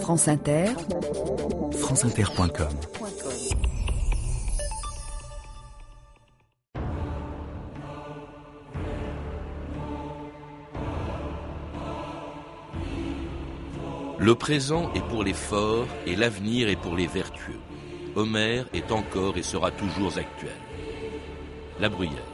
France Inter, franceinter.com Le présent est pour les forts et l'avenir est pour les vertueux. Homère est encore et sera toujours actuel. La Bruyère. «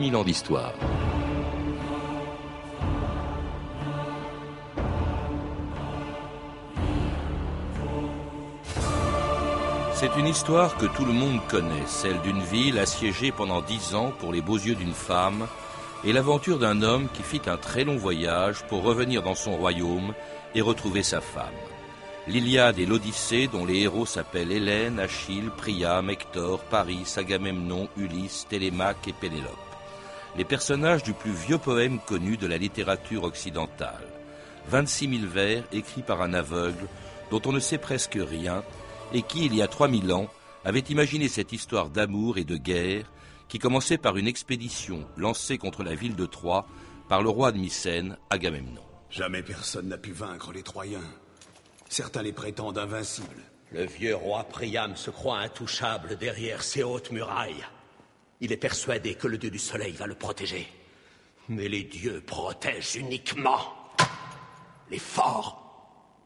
2000 ans d'histoire. C'est une histoire que tout le monde connaît, celle d'une ville assiégée pendant dix ans pour les beaux yeux d'une femme, et l'aventure d'un homme qui fit un très long voyage pour revenir dans son royaume et retrouver sa femme. L'Iliade et l'Odyssée, dont les héros s'appellent Hélène, Achille, Priam, Hector, Paris, Agamemnon, Ulysse, Télémaque et Pénélope. Les personnages du plus vieux poème connu de la littérature occidentale. 26 000 vers écrits par un aveugle dont on ne sait presque rien et qui, il y a 3000 ans, avait imaginé cette histoire d'amour et de guerre qui commençait par une expédition lancée contre la ville de Troie par le roi de Mycène, Agamemnon. Jamais personne n'a pu vaincre les Troyens. Certains les prétendent invincibles. Le vieux roi Priam se croit intouchable derrière ses hautes murailles. Il est persuadé que le dieu du soleil va le protéger. Mais les dieux protègent uniquement les forts.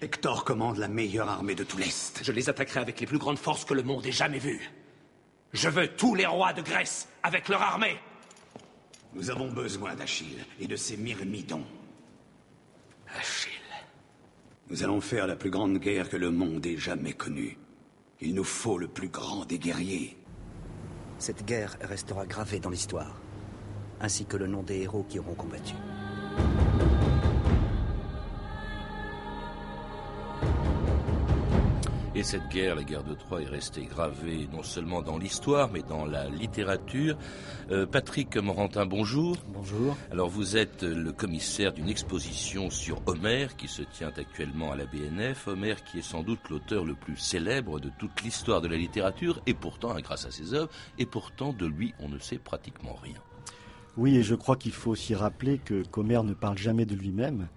Hector commande la meilleure armée de tout l'Est. Je les attaquerai avec les plus grandes forces que le monde ait jamais vues. Je veux tous les rois de Grèce avec leur armée. Nous avons besoin d'Achille et de ses myrmidons. Achille. Nous allons faire la plus grande guerre que le monde ait jamais connue. Il nous faut le plus grand des guerriers. Cette guerre restera gravée dans l'histoire, ainsi que le nom des héros qui auront combattu. Cette guerre, la guerre de Troie, est restée gravée non seulement dans l'histoire, mais dans la littérature. Euh, Patrick Morantin, bonjour. Bonjour. Alors vous êtes le commissaire d'une exposition sur Homère qui se tient actuellement à la BNF. Homère qui est sans doute l'auteur le plus célèbre de toute l'histoire de la littérature, et pourtant, hein, grâce à ses œuvres, et pourtant de lui on ne sait pratiquement rien. Oui, et je crois qu'il faut aussi rappeler que qu'Homère ne parle jamais de lui-même,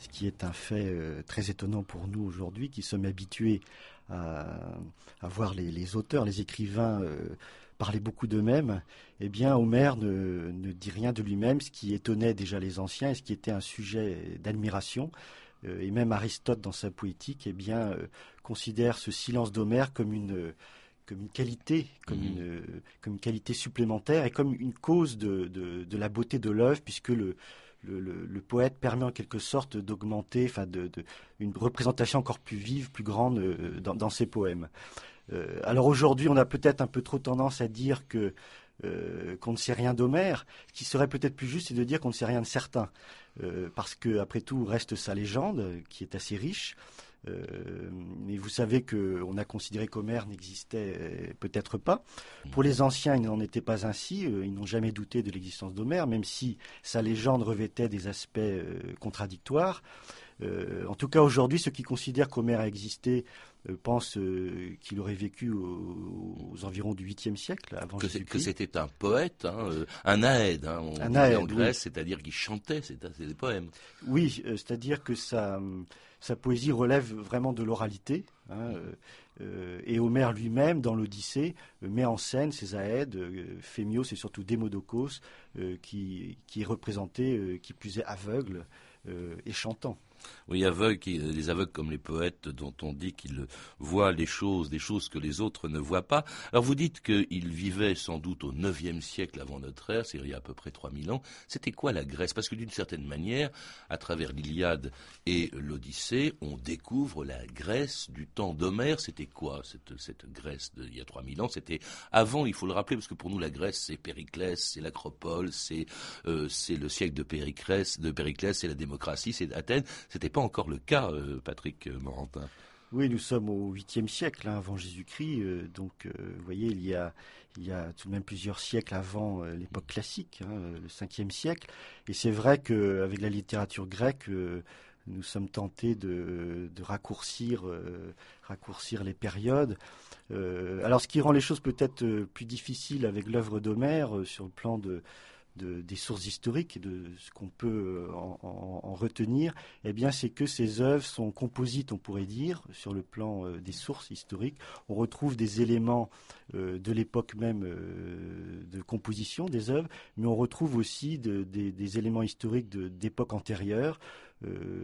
ce qui est un fait euh, très étonnant pour nous aujourd'hui, qui sommes habitués à, à voir les, les, auteurs, les écrivains euh, parler beaucoup d'eux-mêmes. Eh bien, Homère ne, ne dit rien de lui-même, ce qui étonnait déjà les anciens et ce qui était un sujet d'admiration. Euh, et même Aristote, dans sa poétique, eh bien, euh, considère ce silence d'Homère comme une comme une qualité, comme, mmh. une, comme une qualité supplémentaire et comme une cause de, de, de la beauté de l'œuvre, puisque le, le, poète permet en quelque sorte d'augmenter, enfin, de, une représentation encore plus vive, plus grande euh, dans, ses poèmes. Euh, alors aujourd'hui, on a peut-être un peu trop tendance à dire euh, qu'on ne sait rien d'Homère. Ce qui serait peut-être plus juste, c'est de dire qu'on ne sait rien de certains, euh, parce que après tout reste sa légende, qui est assez riche. Euh, mais vous savez qu'on a considéré qu'Homère n'existait euh, peut-être pas. Pour les anciens, il n'en était pas ainsi. Euh, ils n'ont jamais douté de l'existence d'Homère, même si sa légende revêtait des aspects contradictoires. Euh, en tout cas, aujourd'hui, ceux qui considèrent qu'Homère a existé euh, pensent qu'il aurait vécu aux, aux, environs du 8e siècle avant que, que c'était un poète, hein, un aède, hein, on un aède, en Grèce, oui. c'est-à-dire qu'il chantait, c'est des poèmes. Oui, c'est-à-dire que sa poésie relève vraiment de l'oralité. Hein, euh, et Homère lui-même, dans l'Odyssée, euh, met en scène ces aèdes. Euh, Phémios et surtout Démodocos, qui, qui, est représenté, qui plus est aveugle et chantant. Oui, aveugles, les aveugles comme les poètes dont on dit qu'ils voient les choses, des choses que les autres ne voient pas. Alors vous dites qu'ils vivaient sans doute au IXe siècle avant notre ère, c'est il y a à peu près 3000 ans. C'était quoi la Grèce? Parce que d'une certaine manière, à travers l'Iliade et l'Odyssée, on découvre la Grèce du temps d'Homère. C'était quoi cette, cette Grèce d'il y a 3000 ans? C'était avant, il faut le rappeler, parce que pour nous la Grèce c'est Périclès, c'est l'Acropole, c'est euh, le siècle de Périclès, de Périclès, c'est la démocratie, c'est Athènes. C'était pas encore le cas, euh, Patrick Morantin. Oui, nous sommes au 8e siècle hein, avant Jésus-Christ, donc vous voyez, il y a tout de même plusieurs siècles avant l'époque classique, hein, le 5e siècle, et c'est vrai qu'avec la littérature grecque, nous sommes tentés de, raccourcir les périodes. alors, ce qui rend les choses peut-être plus difficiles avec l'œuvre d'Homère sur le plan de, des sources historiques de ce qu'on peut euh, en, retenir, eh bien, c'est que ces œuvres sont composites, on pourrait dire, sur le plan euh, des sources historiques. On retrouve des éléments euh, de l'époque même de composition des œuvres, mais on retrouve aussi des, éléments historiques d'époques antérieures.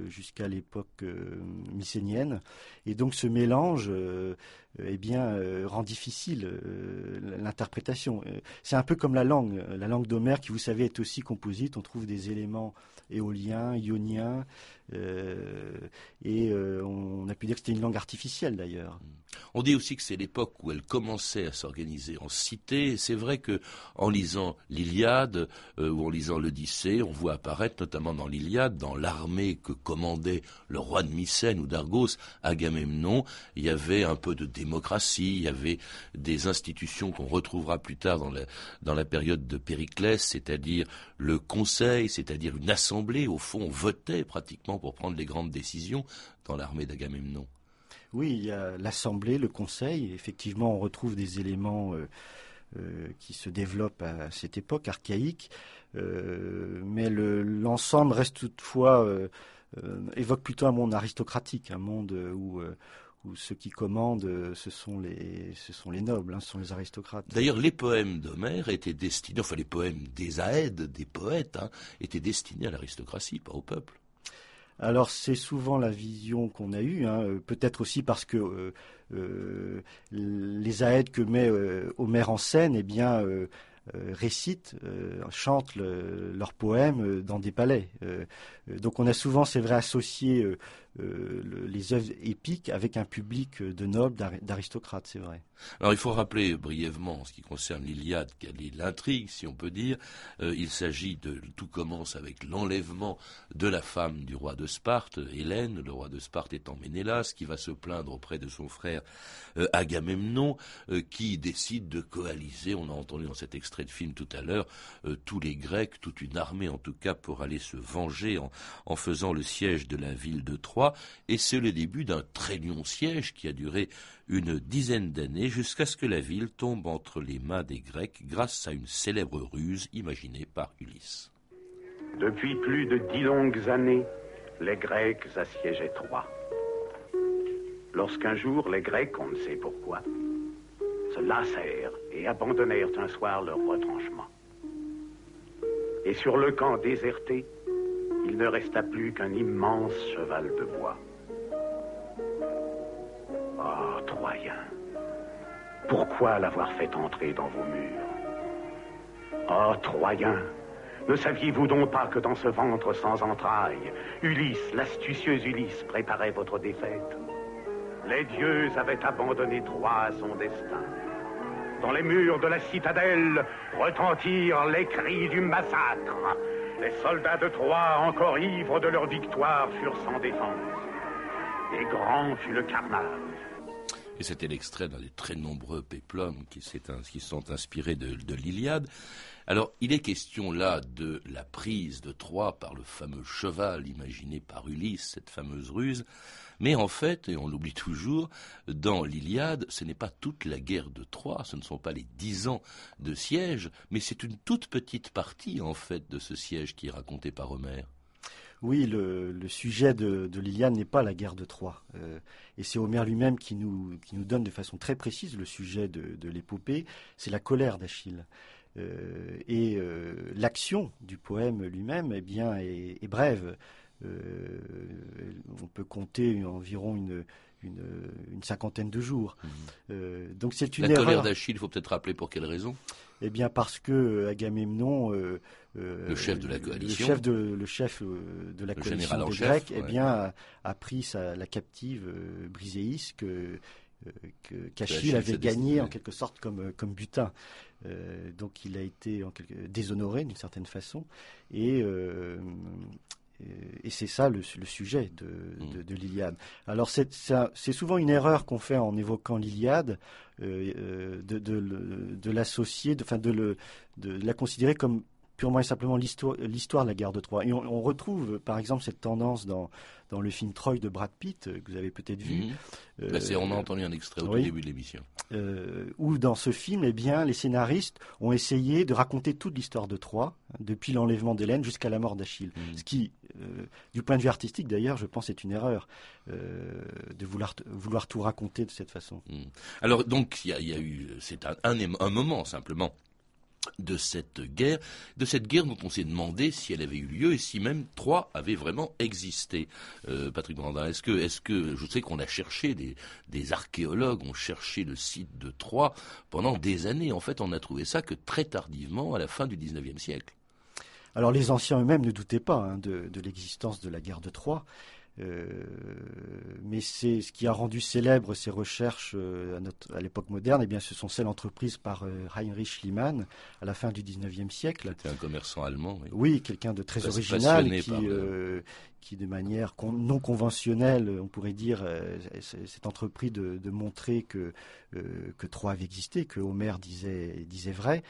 Jusqu'à l'époque mycénienne. Et donc ce mélange euh, eh bien, euh, rend difficile euh, l'interprétation. C'est un peu comme la langue. La langue d'Homère, qui vous savez est aussi composite. On trouve des éléments éoliens, ioniens, et on a pu dire que c'était une langue artificielle d'ailleurs. On dit aussi que c'est l'époque où elle commençait à s'organiser en cité. C'est vrai que en lisant l'Iliade ou en lisant l'Odyssée, on voit apparaître, notamment dans l'Iliade, dans l'armée que commandait le roi de Mycène ou d'Argos, Agamemnon, il y avait un peu de démocratie, il y avait des institutions qu'on retrouvera plus tard dans la, dans la période de Périclès, c'est-à-dire le Conseil, c'est-à-dire une assemblée, au fond, on votait pratiquement pour prendre les grandes décisions dans l'armée d'Agamemnon. Oui, il y a l'Assemblée, le Conseil. Effectivement, on retrouve des éléments euh, euh, qui se développent à cette époque archaïque, euh, mais l'ensemble reste toutefois évoque plutôt un monde aristocratique, un monde où où ceux qui commandent, euh, ce sont les, ce sont les nobles, hein, ce sont les aristocrates. D'ailleurs, les poèmes d'Homère étaient destinés, enfin les poèmes des Aèdes, des poètes, hein, étaient destinés à l'aristocratie, pas au peuple. Alors c'est souvent la vision qu'on a eue, hein, euh, peut-être aussi parce que euh, les Aèdes que met Homère en scène, eh bien, récitent, chantent leurs poèmes dans des palais. donc on a souvent, c'est vrai, associé euh, les œuvres épiques avec un public de nobles, d'aristocrates, c'est vrai. Alors il faut rappeler brièvement en ce qui concerne l'Iliade, quelle est l'intrigue, si on peut dire. Euh, il s'agit de tout commence avec l'enlèvement de la femme du roi de Sparte, Hélène, le roi de Sparte étant Ménélas, qui va se plaindre auprès de son frère euh, Agamemnon, qui décide de coaliser. On a entendu dans cet extrait de film tout à l'heure tous les Grecs, toute une armée en tout cas pour aller se venger en, en faisant le siège de la ville de Troie et c'est le début d'un très long siège qui a duré une dizaine d'années jusqu'à ce que la ville tombe entre les mains des Grecs grâce à une célèbre ruse imaginée par Ulysse. Depuis plus de dix longues années, les Grecs assiégeaient Troie. Lorsqu'un jour les Grecs, on ne sait pourquoi, se lassèrent et abandonnèrent un soir leur retranchement. Et sur le camp déserté, il ne resta plus qu'un immense cheval de bois. Oh, Troyen, pourquoi l'avoir fait entrer dans vos murs? Oh, Troyen, ne saviez-vous donc pas que dans ce ventre sans entrailles, Ulysse, l'astucieuse Ulysse, préparait votre défaite? Les dieux avaient abandonné Troie à son destin. Dans les murs de la citadelle retentirent les cris du massacre. Les soldats de Troie, encore ivres de leur victoire, furent sans défense. Et grand fut le carnage. Et c'était l'extrait d'un des très nombreux péplums qui, sont inspirés de, de l'Iliade. Alors, il est question là de la prise de Troie par le fameux cheval imaginé par Ulysse, cette fameuse ruse. Mais en fait, et on l'oublie toujours, dans l'Iliade, ce n'est pas toute la guerre de Troie, ce ne sont pas les dix ans de siège, mais c'est une toute petite partie, en fait, de ce siège qui est raconté par Homère. Oui, le, sujet de, l'Iliade n'est pas la guerre de Troie. Euh, et c'est Homère lui-même qui nous, qui nous donne de façon très précise le sujet de, l'épopée, c'est la colère d'Achille. Euh, et euh, l'action du poème lui-même eh bien, est brève. On peut compter environ une, une, cinquantaine de jours. Euh, donc c'est une La colère d'Achille, il faut peut-être rappeler pour quelle raison? Eh bien parce que Agamemnon, euh, le chef de la coalition, le chef de, le chef de la coalition des Grecs, eh bien a, pris sa, la captive Briséis que qu'Achille avait gagné en quelque sorte comme, comme butin. donc il a été en quelque, déshonoré d'une certaine façon. Et et c'est ça le, sujet de, de, l'Iliade. Alors c'est souvent une erreur qu'on fait en évoquant l'Iliade, de, de l'associer, enfin de, de, la considérer comme purement et simplement l'histoire de la guerre de Troie. Et on, retrouve, par exemple, cette tendance dans, dans le film Troy de Brad Pitt, euh, que vous avez peut-être vu. Mhm. Bah, on a entendu un extrait au début de l'émission. Euh, où dans ce film, eh bien, les scénaristes ont essayé de raconter toute l'histoire de Troie, hein, depuis l'enlèvement d'Hélène jusqu'à la mort d'Achille. Mhm. Ce qui, euh, du point de vue artistique d'ailleurs, je pense, est une erreur de vouloir, vouloir tout raconter de cette façon. Mhm. Alors donc, il y, a eu, c'est un, un moment simplement de cette guerre, de cette guerre dont on s'est demandé si elle avait eu lieu et si même Troie avait vraiment existé. Euh, Patrick Brandin, est-ce que, est-ce je sais qu'on a cherché des, archéologues, ont cherché le site de Troie pendant des années. En fait, on n'a trouvé ça que très tardivement, à la fin du XIXe siècle. Alors les anciens eux-mêmes ne doutaient pas hein, de, de l'existence de la guerre de Troie. Euh, mais c'est ce qui a rendu célèbre ces recherches euh, à, l'époque moderne. Eh bien, ce sont celles entreprises par euh, Heinrich Schliemann à la fin du 19e siècle. C'était un commerçant allemand. Oui, quelqu'un de très original qui, qui, de manière non conventionnelle, on pourrait dire, s'est entrepris de, montrer que que Troie avait existé, que Homère disait disait vrai.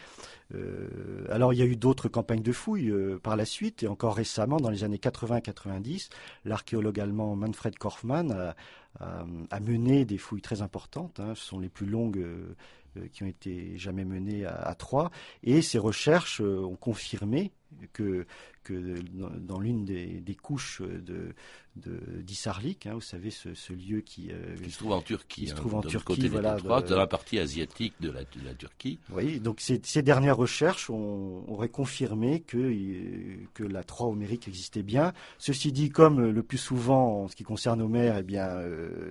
alors, il y a eu d'autres campagnes de fouilles par la suite et encore récemment, dans les années 80-90, l'archéologue également Manfred Korfmann a, mené des fouilles très importantes. Hein. ce sont les plus longues euh, euh, qui ont été jamais menées à, Troyes. Et ces recherches euh, ont confirmé que, que dans, l'une des, couches de, d'Issarlik, hein, vous savez, ce, lieu qui, se trouve en Turquie, qui se trouve en Turquie, côté voilà, dans la partie asiatique de la, de la Turquie. Oui, donc ces, ces dernières recherches ont, auraient confirmé que, que la Troie homérique existait bien. Ceci dit, comme le plus souvent en ce qui concerne Homère, eh bien,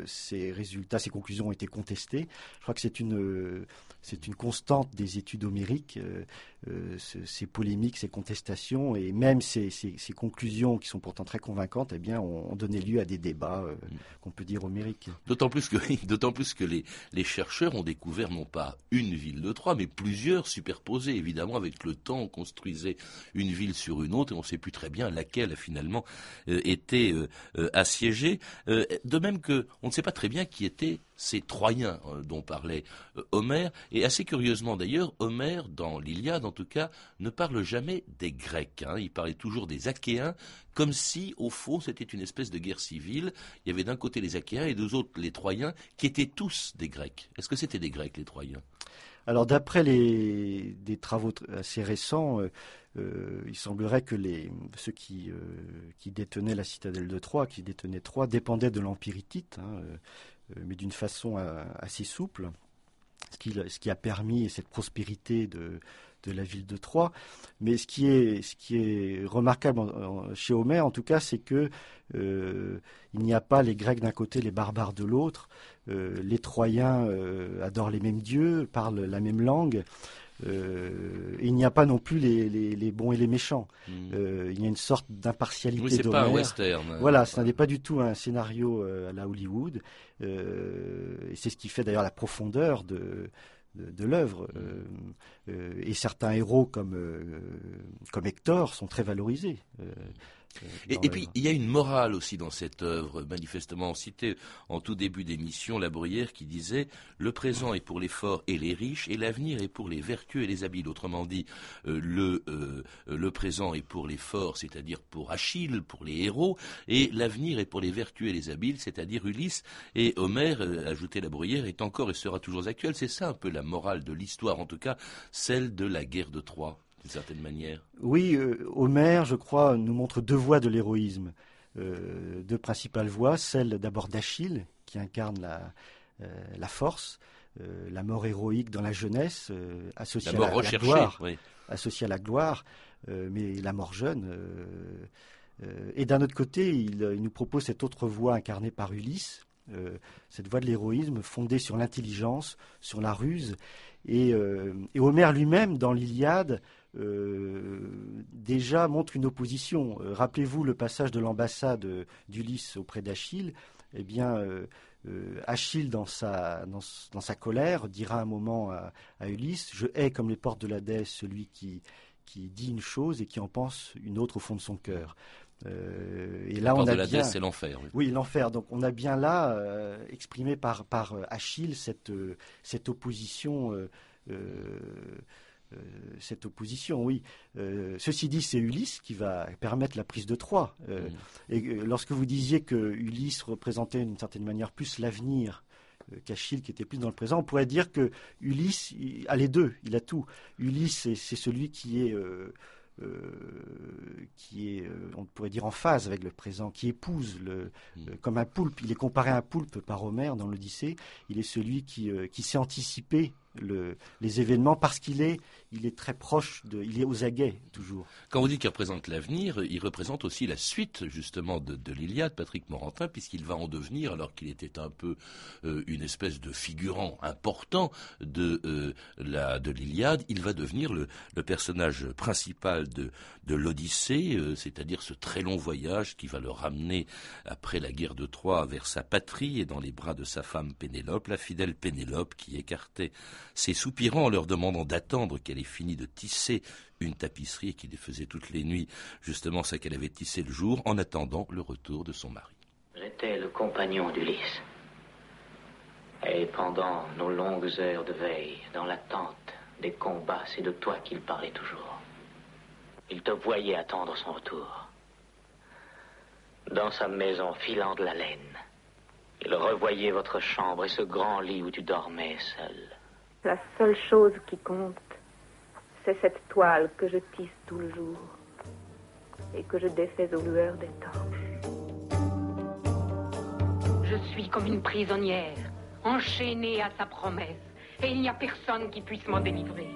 ces résultats, ces conclusions ont été contestés. Je crois que c'est une c'est une constante des études homériques, euh, euh, ces polémiques, ces contestations, et même ces, conclusions qui sont pourtant très convaincantes, eh bien, ont, donné lieu à des débats euh, qu'on peut dire homériques. D'autant plus que, d'autant plus que les, les, chercheurs ont découvert non pas une ville de Troie, mais plusieurs superposées. Évidemment, avec le temps, on construisait une ville sur une autre, et on ne sait plus très bien laquelle a finalement été assiégée. de même que on ne sait pas très bien qui était ces Troyens euh, dont parlait euh, Homère. Et assez curieusement d'ailleurs, Homère, dans l'Iliade en tout cas, ne parle jamais des Grecs. Hein. Il parlait toujours des Achéens, comme si, au fond, c'était une espèce de guerre civile. Il y avait d'un côté les Achéens et deux autres les Troyens, qui étaient tous des Grecs. Est-ce que c'était des Grecs, les Troyens? Alors d'après les des travaux assez récents, euh, il semblerait que ceux qui, détenaient la citadelle de Troie, qui détenaient Troie, dépendaient de l'Empire. Hein, mais d'une façon euh, assez souple, ce qui, a permis cette prospérité de, la ville de Troyes. Mais ce qui est, remarquable chez Homère, en tout cas, c'est que euh, il n'y a pas les Grecs d'un côté, les barbares de l'autre. les Troyens adorent les mêmes dieux, parlent la même langue. Euh, il n'y a pas non plus les, bons et les méchants. Hmm. Euh, il y a une sorte d'impartialité. Oui, c'est pas un western. Voilà, ce n'est pas du tout un scénario euh, à la Hollywood. et c'est ce qui fait d'ailleurs la profondeur de, de, l'œuvre. Hmm. et certains héros comme, comme Hector sont très valorisés. Et, puis, il y a une morale aussi dans cette œuvre. Manifestement, citait en tout début d'émission la Bruyère qui disait Le présent est pour les forts et les riches, et l'avenir est pour les vertueux et les habiles. Autrement dit, euh, le, euh, le présent est pour les forts, c'est-à-dire pour Achille, pour les héros, et l'avenir est pour les vertueux et les habiles, c'est-à-dire Ulysse. Et Homère, euh, ajoutait la Bruyère, est encore et sera toujours actuel. C'est ça un peu la morale de l'histoire, en tout cas celle de la guerre de Troie d'une certaine manière. Oui, euh, Homère, je crois, nous montre deux voies de l'héroïsme. Euh, deux principales voies, celle d'abord d'Achille, qui incarne la, euh, force, la mort héroïque dans la jeunesse, associée, à la, gloire, associée à la gloire, mais la mort jeune. et d'un autre côté, il, nous propose cette autre voie incarnée par Ulysse, cette voie de l'héroïsme fondée sur l'intelligence, sur la ruse. Et, et Homère lui-même, dans l'Iliade, euh, déjà montre une opposition. Euh, rappelez-vous le passage de l'ambassade d'Ulysse auprès d'Achille. Eh bien, euh, Achille, dans sa, colère, dira un moment à, Ulysse Je hais comme les portes de déesse celui qui, qui dit une chose et qui en pense une autre au fond de son cœur. Et là, on a bien, c'est l'enfer. Oui, l'enfer. Donc, on a bien là exprimé par par Achille cette cette opposition. cette opposition, oui. ceci dit, c'est Ulysse qui va permettre la prise de Troie. Mm. Et lorsque vous disiez que Ulysse représentait d'une certaine manière plus l'avenir qu'Achille qui était plus dans le présent. On pourrait dire que Ulysse a les deux, il a tout. Ulysse, c'est celui qui est, euh, euh, qui est, euh, on pourrait dire en phase avec le présent, qui épouse le, mm. comme un poulpe. Il est comparé à un poulpe par Homère dans l'Odyssée. Il est celui qui, qui sait anticiper les événements parce qu'il est, il est très proche de, il est aux aguets toujours. Quand vous dites qu'il représente l'avenir, il représente aussi la suite justement de, l'Iliade, Patrick Morantin, puisqu'il va en devenir, alors qu'il était un peu euh, une espèce de figurant important de euh, de l'Iliade, il va devenir le, personnage principal de de l'Odyssée, euh, c'est-à-dire ce très long voyage qui va le ramener après la guerre de Troie vers sa patrie et dans les bras de sa femme Pénélope, la fidèle Pénélope qui écartait ses soupirants en leur demandant d'attendre qu'elle ait fini de tisser une tapisserie qui les faisait toutes les nuits, justement ce qu'elle avait tissé le jour, en attendant le retour de son mari. J'étais le compagnon d'Ulysse. Et pendant nos longues heures de veille, dans l'attente des combats, c'est de toi qu'il parlait toujours. Il te voyait attendre son retour. Dans sa maison filant de la laine, il revoyait votre chambre et ce grand lit où tu dormais seul. La seule chose qui compte, c'est cette toile que je tisse tout le jour et que je défais aux lueurs des torches. Je suis comme une prisonnière, enchaînée à sa promesse, et il n'y a personne qui puisse m'en délivrer.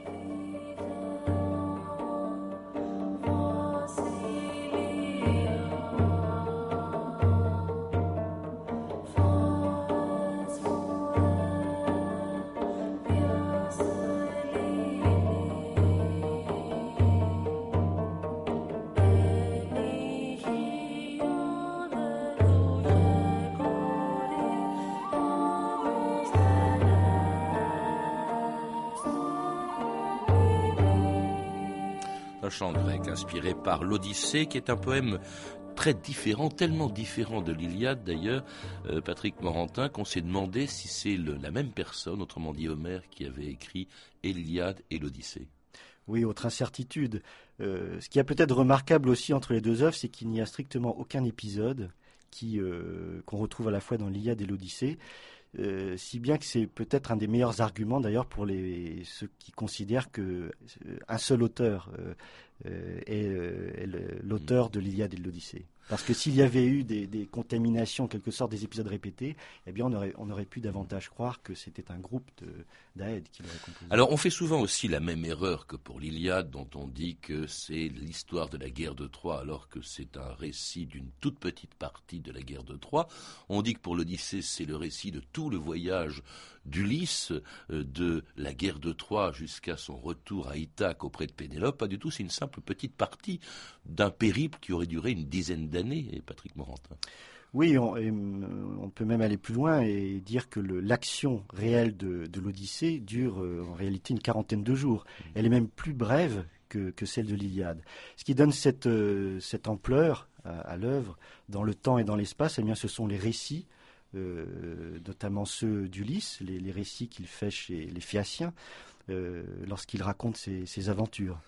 Chant grec inspiré par l'Odyssée, qui est un poème très différent, tellement différent de l'Iliade d'ailleurs, euh, Patrick Morantin, qu'on s'est demandé si c'est la même personne, autrement dit Homère, qui avait écrit l'Iliade et l'Odyssée. Oui, autre incertitude. Euh, ce qui est peut-être remarquable aussi entre les deux œuvres, c'est qu'il n'y a strictement aucun épisode qui euh, qu'on retrouve à la fois dans l'Iliade et l'Odyssée. Euh, si bien que c'est peut-être un des meilleurs arguments d'ailleurs pour les, ceux qui considèrent que euh, un seul auteur euh, est, l'auteur de l'Iliade et de l'Odyssée. Parce que s'il y avait eu des, contaminations, en quelque sorte des épisodes répétés, eh bien on aurait, on aurait pu davantage croire que c'était un groupe d'Aède qui l'aurait composé. Alors on fait souvent aussi la même erreur que pour l'Iliade, dont on dit que c'est l'histoire de la guerre de Troie, alors que c'est un récit d'une toute petite partie de la guerre de Troie. On dit que pour l'Odyssée, c'est le récit de tout le voyage d'Ulysse, euh, de la guerre de Troie jusqu'à son retour à Ithaque auprès de Pénélope. Pas du tout, c'est une simple petite partie d'un périple qui aurait duré une dizaine d'années, Patrick Morantin. Oui, on, euh, peut même aller plus loin et dire que l'action réelle de, l'Odyssée dure euh, en réalité une quarantaine de jours. Elle est même plus brève que, celle de l'Iliade. Ce qui donne cette, ampleur à, l'œuvre dans le temps et dans l'espace, eh bien, ce sont les récits notamment ceux d'Ulysse, les, récits qu'il fait chez les Phéaciens, euh, lorsqu'il raconte ses aventures.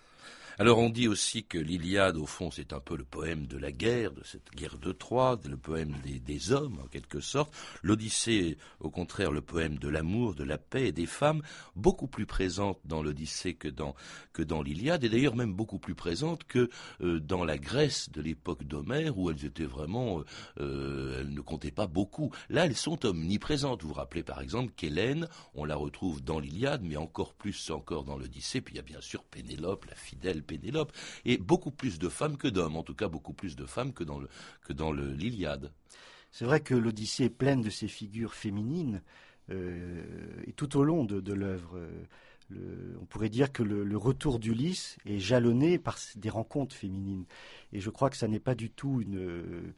Alors on dit aussi que l'Iliade, au fond, c'est un peu le poème de la guerre, de cette guerre de Troie, le poème des, hommes, en quelque sorte. L'Odyssée, au contraire, le poème de l'amour, de la paix et des femmes, beaucoup plus présente dans l'Odyssée que dans, l'Iliade, et d'ailleurs même beaucoup plus présente que euh, dans la Grèce de l'époque d'Homère, où elles étaient vraiment, euh, euh, elles ne comptaient pas beaucoup. Là, elles sont omniprésentes. Vous vous rappelez par exemple qu'Hélène, on la retrouve dans l'Iliade, mais encore plus encore dans l'Odyssée. Puis il y a bien sûr Pénélope, la fidèle Pénélope, et beaucoup plus de femmes que d'hommes, en tout cas beaucoup plus de femmes que dans le le l'Iliade. C'est vrai que l'Odyssée est pleine de ces figures féminines, euh, et tout au long de, l'œuvre. Euh, on pourrait dire que le, retour d'Ulysse est jalonné par des rencontres féminines. Et je crois que ça n'est pas du tout une,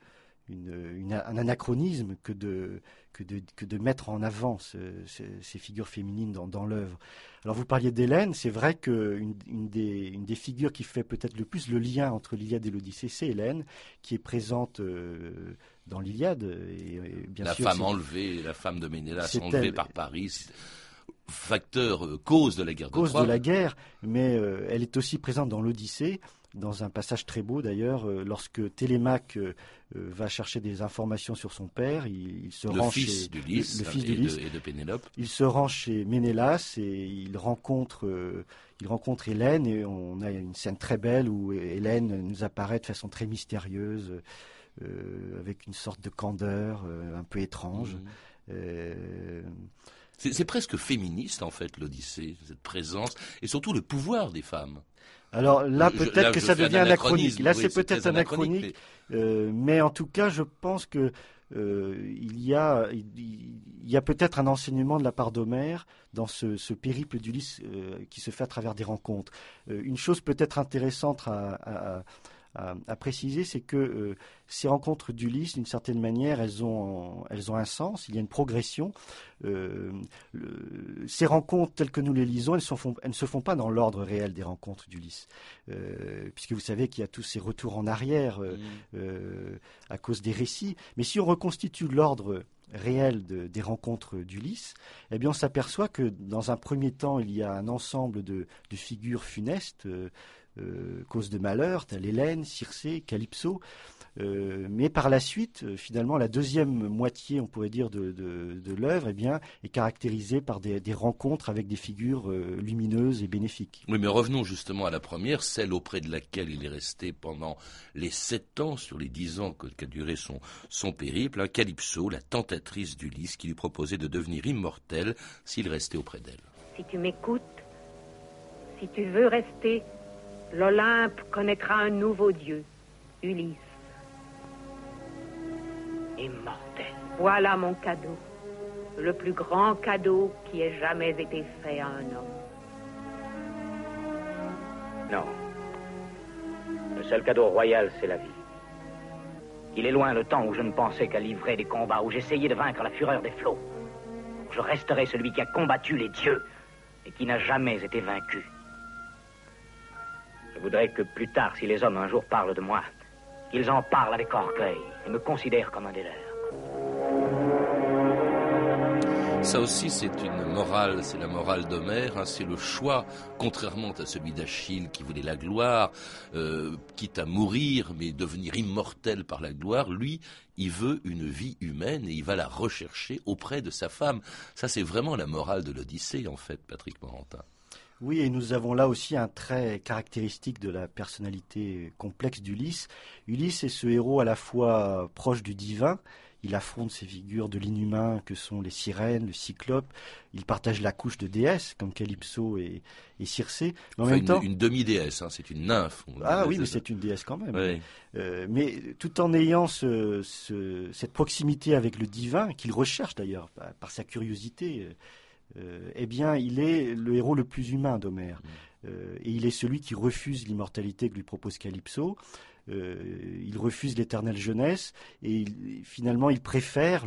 un anachronisme que de, que de, que de mettre en avant ces figures féminines dans, dans l'œuvre. Alors vous parliez d'Hélène, c'est vrai qu'une une des, une des figures qui fait peut-être le plus le lien entre l'Iliade et l'Odyssée, c'est Hélène, qui est présente euh, dans l'Iliade. Et, bien la femme enlevée, la femme de Ménélas enlevée par Paris facteur, euh, cause de la guerre de Cause de la guerre, mais euh, elle est aussi présente dans l'Odyssée, dans un passage très beau d'ailleurs, euh, lorsque Télémaque va chercher des informations sur son père, il, se le rend fils chez d'Ulysse le, fils et, de, et de Pénélope. Il se rend chez Ménélas et il rencontre, il rencontre Hélène et on a une scène très belle où Hélène nous apparaît de façon très mystérieuse, avec une sorte de candeur un peu étrange. Mmh. C'est presque féministe en fait l'Odyssée, cette présence et surtout le pouvoir des femmes. Alors là, peut-être que ça devient anachronique. Là, c'est peut-être anachronique, euh, mais... en tout cas, je pense que euh, il y a, il y a peut-être un enseignement de la part d'Homère dans ce, périple d'Ulysse euh, qui se fait à travers des rencontres. une chose peut-être intéressante à à, préciser, c'est que euh, ces rencontres d'Ulysse, d'une certaine manière, elles ont, elles ont un sens, il y a une progression. Euh, ces rencontres telles que nous les lisons, elles, elles ne se font pas dans l'ordre réel des rencontres d'Ulysse, euh, puisque vous savez qu'il y a tous ces retours en arrière mmh. à cause des récits. Mais si on reconstitue l'ordre réel des rencontres d'Ulysse, eh bien on s'aperçoit que dans un premier temps, il y a un ensemble de, de figures funestes, euh, cause de malheur, telle Hélène, Circé, Calypso. Euh, mais par la suite, euh, finalement, la deuxième moitié, on pourrait dire, de, de, l'œuvre, eh bien, est caractérisée par des, rencontres avec des figures lumineuses et bénéfiques. Oui, mais revenons justement à la première, celle auprès de laquelle il est resté pendant les sept ans, sur les dix ans qu'a duré son, son périple, hein, Calypso, la tentatrice d'Ulysse, qui lui proposait de devenir immortel s'il restait auprès d'elle. Si tu m'écoutes, si tu veux rester, l'Olympe connaîtra un nouveau dieu, Ulysse. Immortel. Voilà mon cadeau. Le plus grand cadeau qui ait jamais été fait à un homme. Non. Le seul cadeau royal, c'est la vie. Il est loin le temps où je ne pensais qu'à livrer des combats, où j'essayais de vaincre la fureur des flots. Je resterai celui qui a combattu les dieux et qui n'a jamais été vaincu. Voudrais que plus tard, si les hommes un jour parlent de moi, qu'ils en parlent avec orgueil et me considèrent comme un des leurs. Ça aussi, c'est une morale, c'est la morale d'Homère, hein, c'est le choix, contrairement à celui d'Achille qui voulait la gloire, euh, quitte à mourir, mais devenir immortel par la gloire, lui, il veut une vie humaine et il va la rechercher auprès de sa femme. Ça, c'est vraiment la morale de l'Odyssée, en fait, Patrick Morantin. Oui, et nous avons là aussi un trait caractéristique de la personnalité complexe d'Ulysse. Ulysse est ce héros à la fois proche du divin, il affronte ces figures de l'inhumain que sont les sirènes, le cyclope. Il partage la couche de déesses comme Calypso et, Circé. Mais en même une, temps, une demi-déesse, hein, c'est une nymphe. Ah oui, mais c'est une déesse quand même. Euh, mais tout en ayant cette proximité avec le divin, qu'il recherche d'ailleurs par, sa curiosité. Euh, eh bien, il est le héros le plus humain d'Homère. Euh, et il est celui qui refuse l'immortalité que lui propose Calypso. Euh, il refuse l'éternelle jeunesse et finalement il préfère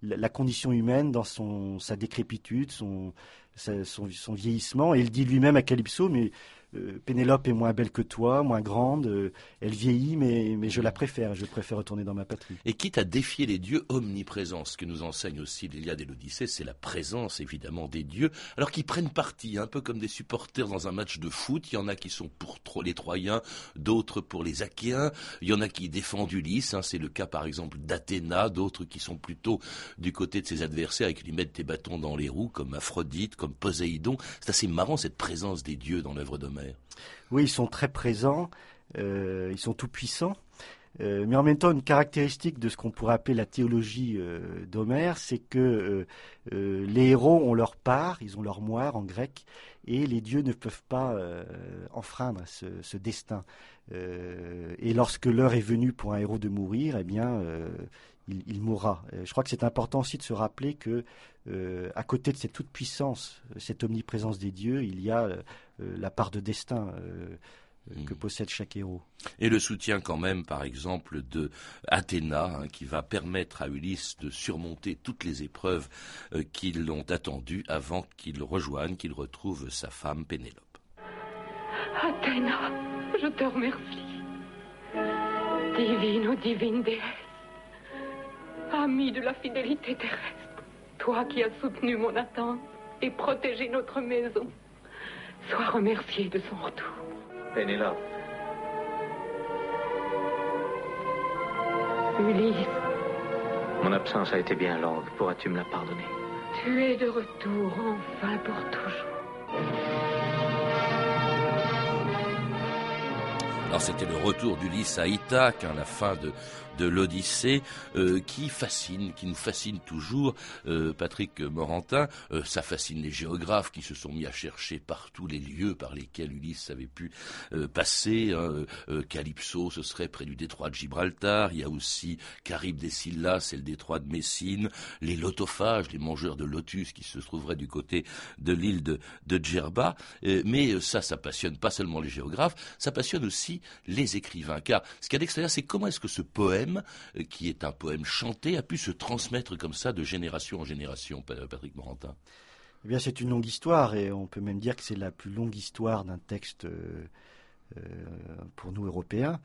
la, condition humaine dans sa décrépitude, son, son, vieillissement. Et il dit lui-même à Calypso, mais euh, Pénélope est moins belle que toi, moins grande, euh, elle vieillit, mais, mais je la préfère, je préfère retourner dans ma patrie. Et quitte à défier les dieux, omniprésents, ce que nous enseigne aussi l'Iliade et l'Odyssée, c'est la présence évidemment des dieux, alors qu'ils prennent parti, un peu comme des supporters dans un match de foot, il y en a qui sont pour les Troyens, d'autres pour les Achéens, il y en a qui défendent Ulysse, hein, c'est le cas par exemple d'Athéna, d'autres qui sont plutôt du côté de ses adversaires et qui lui mettent des bâtons dans les roues, comme Aphrodite, comme Poséidon. C'est assez marrant cette présence des dieux dans l'œuvre d'Homère. Oui, ils sont très présents, euh, ils sont tout puissants. Euh, mais en même temps, une caractéristique de ce qu'on pourrait appeler la théologie euh, d'Homère, c'est que les héros ont leur part, ils ont leur moire en grec, et les dieux ne peuvent pas enfreindre ce, destin. et lorsque l'heure est venue pour un héros de mourir, eh bien, il, mourra. je crois que c'est important aussi de se rappeler que, à côté de cette toute puissance, cette omniprésence des dieux, il y a la part de destin. Euh, que possède chaque héros. Et le soutien quand même, par exemple, de Athéna, hein, qui va permettre à Ulysse de surmonter toutes les épreuves euh, qui l'ont attendu avant qu'il rejoigne, qu'il retrouve sa femme Pénélope. Athéna, je te remercie. Divine ou divine déesse, amie de la fidélité terrestre, toi qui as soutenu mon attente et protégé notre maison, sois remerciée de son retour. Pénélope. Ulysse, Mon absence a été bien longue. Pourras-tu me la pardonner? Tu es de retour enfin pour toujours. Alors c'était le retour d'Ulysse à Ithaque, hein, la fin de, de l'Odyssée, euh, qui fascine, qui nous fascine toujours, euh, Patrick Morantin. Euh, ça fascine les géographes qui se sont mis à chercher partout les lieux par lesquels Ulysse avait pu euh, passer. hein. Euh, Calypso, ce serait près du détroit de Gibraltar. Il y a aussi Caribe des Scylla, c'est le détroit de Messine. Les lotophages, les mangeurs de lotus qui se trouveraient du côté de l'île de, de Djerba. Euh, mais ça, ça passionne pas seulement les géographes, ça passionne aussi les écrivains. Car ce qu'il y a d'extraordinaire, c'est comment est-ce que ce poème, euh, qui est un poème chanté, a pu se transmettre comme ça de génération en génération, Pa- Patrick Morantin. Eh bien, c'est une longue histoire et on peut même dire que c'est la plus longue histoire d'un texte euh, euh, pour nous Européens.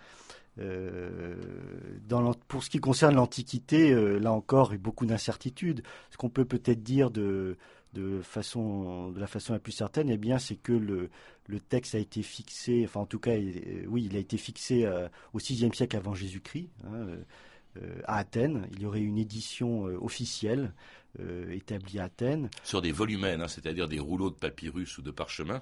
Euh, pour ce qui concerne l'Antiquité, euh, là encore, il y a beaucoup d'incertitudes. Ce qu'on peut peut-être dire de, de, façon, de la façon la plus certaine, eh bien, c'est que le, le texte a été fixé, enfin en tout cas, euh, oui, il a été fixé euh, au VIe siècle avant Jésus-Christ. hein, euh, à Athènes, il y aurait une édition officielle euh, établie à Athènes. Sur des volumens, hein, c'est-à-dire des rouleaux de papyrus ou de parchemin,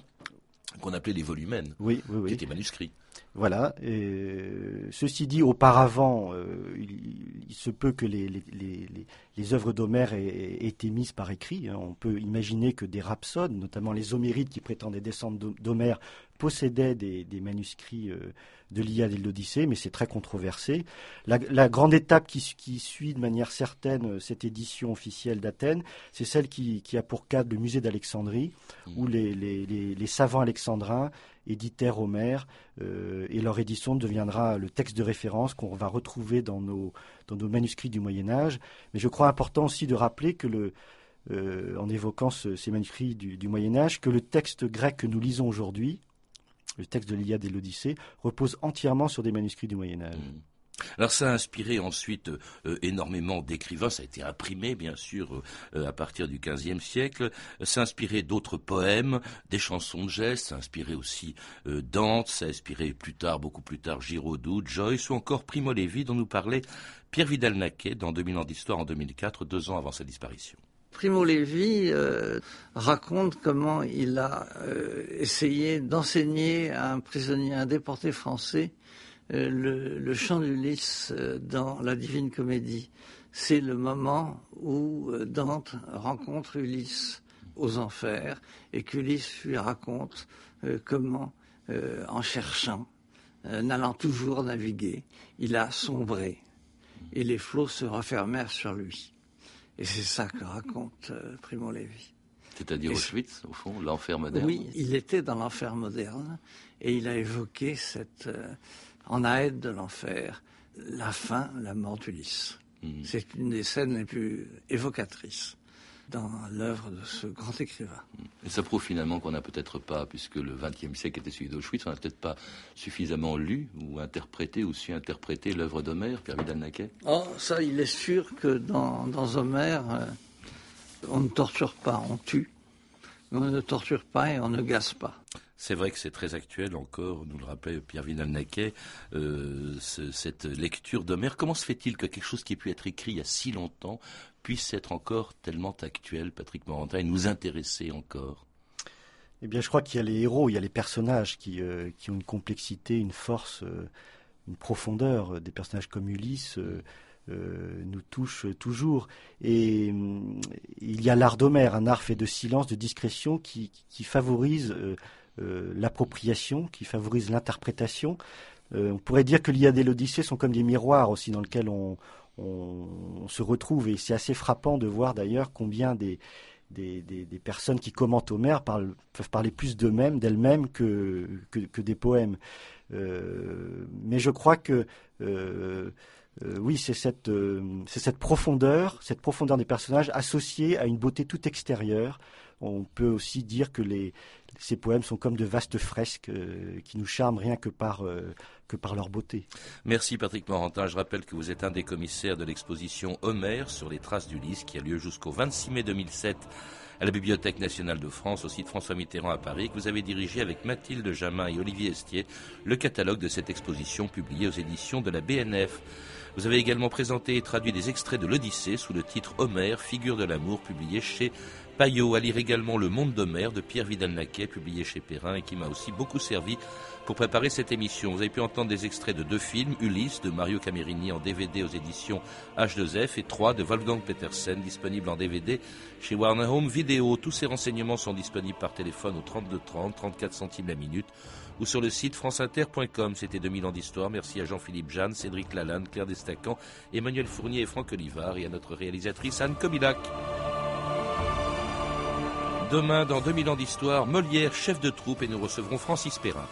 qu'on appelait les volumens, Oui, oui, oui. qui étaient manuscrits. Voilà. Et, euh, ceci dit, auparavant, euh, il, il se peut que les, les, les, les- les œuvres d'Homère aient, aient été mises par écrit. hein. On peut imaginer que des rhapsodes, notamment les Homérides qui prétendaient descendre d'Ho- d'Homère, possédaient des, des manuscrits euh, de l'Iliade et de l'Odyssée, mais c'est très controversé. La, la grande étape qui, qui suit de manière certaine euh, cette édition officielle d'Athènes, c'est celle qui, qui a pour cadre le musée d'Alexandrie, où les, les savants alexandrins éditèrent Homère, euh, et leur édition deviendra le texte de référence qu'on va retrouver dans nos, manuscrits du Moyen Âge. Mais je crois important aussi de rappeler que euh, en évoquant ce- ces manuscrits du, du Moyen Âge, que le texte grec que nous lisons aujourd'hui, le texte de l'Iliade et de l'Odyssée, repose entièrement sur des manuscrits du Moyen Âge. Alors ça a inspiré ensuite euh, énormément d'écrivains, ça a été imprimé bien sûr euh, à partir du XVe siècle, ça a inspiré d'autres poèmes, des chansons de gestes, ça a inspiré aussi euh, Dante, ça a inspiré plus tard, beaucoup plus tard, Giraudoux, Joyce ou encore Primo Levi dont nous parlait Pierre Vidal-Naquet dans 2000 ans d'histoire en 2004, deux ans avant sa disparition. Primo Levi euh, raconte comment il a euh, essayé d'enseigner à un prisonnier, un déporté français, euh, le, le chant d'Ulysse euh, dans la Divine Comédie. C'est le moment où euh, Dante rencontre Ulysse aux enfers et qu'Ulysse lui raconte euh, comment, euh, en cherchant, euh, n'allant toujours naviguer, il a sombré et les flots se refermèrent sur lui. Et c'est ça que raconte euh, Primo Levi. C'est-à-dire Auschwitz, au fond, l'enfer moderne. Oui, il était dans l'enfer moderne et il a évoqué cette, euh, en aide de l'enfer, la fin, la mort d'Ulysse. Mhm. C'est une des scènes les plus évocatrices dans l'œuvre de ce grand écrivain. Et ça prouve finalement qu'on n'a peut-être pas, puisque le XXe siècle était celui d'Auschwitz, on n'a peut-être pas suffisamment lu ou interprété ou su interpréter l'œuvre d'Homère, Pierre Vidal-Naquet. Oh, ça, il est sûr que dans, dans Homère, euh, on ne torture pas, on tue. Mais on ne torture pas et on ne gaze pas. C'est vrai que c'est très actuel encore, nous le rappelait Pierre Vidal-Naquet, euh, ce- cette lecture d'Homère. Comment se fait-il que quelque chose qui ait pu être écrit il y a si longtemps puisse être encore tellement actuel, Patrick Morantin, et nous intéresser encore? Eh bien, je crois qu'il y a les héros, il y a les personnages qui, euh, qui ont une complexité, une force, euh, une profondeur. Des personnages comme Ulysse euh, euh, nous touchent toujours. Et hum, il y a l'art d'Homère, un art fait de silence, de discrétion, qui, qui favorise euh, l'appropriation, qui favorise l'interprétation. Euh, on pourrait dire que l'Iliade et l'Odyssée sont comme des miroirs aussi dans lesquels on, se retrouve. Et c'est assez frappant de voir d'ailleurs combien des, des, personnes qui commentent Homère peuvent parler plus d'eux-mêmes, d'elles-mêmes que, que, des poèmes. mais je crois que oui, c'est cette, cette profondeur, cette profondeur des personnages associée à une beauté toute extérieure. On peut aussi dire que ces poèmes sont comme de vastes fresques qui nous charment rien que par que par leur beauté. Merci Patrick Morantin. Je rappelle que vous êtes un des commissaires de l'exposition Homère sur les traces du lys qui a lieu jusqu'au 26 mai 2007 à la Bibliothèque nationale de France, au site François Mitterrand à Paris, que vous avez dirigé avec Mathilde Jamin et Olivier Estier le catalogue de cette exposition publiée aux éditions de la BNF. Vous avez également présenté et traduit des extraits de l'Odyssée sous le titre Homère, figure de l'amour, publié chez Payot, à lire également Le Monde d'Homère de Pierre Vidal-Naquet, publié chez Perrin et qui m'a aussi beaucoup servi pour préparer cette émission. Vous avez pu entendre des extraits de deux films, Ulysse de Mario Camerini en DVD aux éditions H2F et 3 de Wolfgang Petersen, disponible en DVD chez Warner Home Video. Tous ces renseignements sont disponibles par téléphone au 32 30, 34 centimes la minute ou sur le site franceinter.com. C'était 2000 ans d'histoire. Merci à Jean-Philippe Jeanne, Cédric Lalanne, Claire Destacan, Emmanuel Fournier et Franck Olivard et à notre réalisatrice Anne Kobilac. Demain, dans 2000 ans d'histoire, Molière, chef de troupe, et nous recevrons Francis Perrin.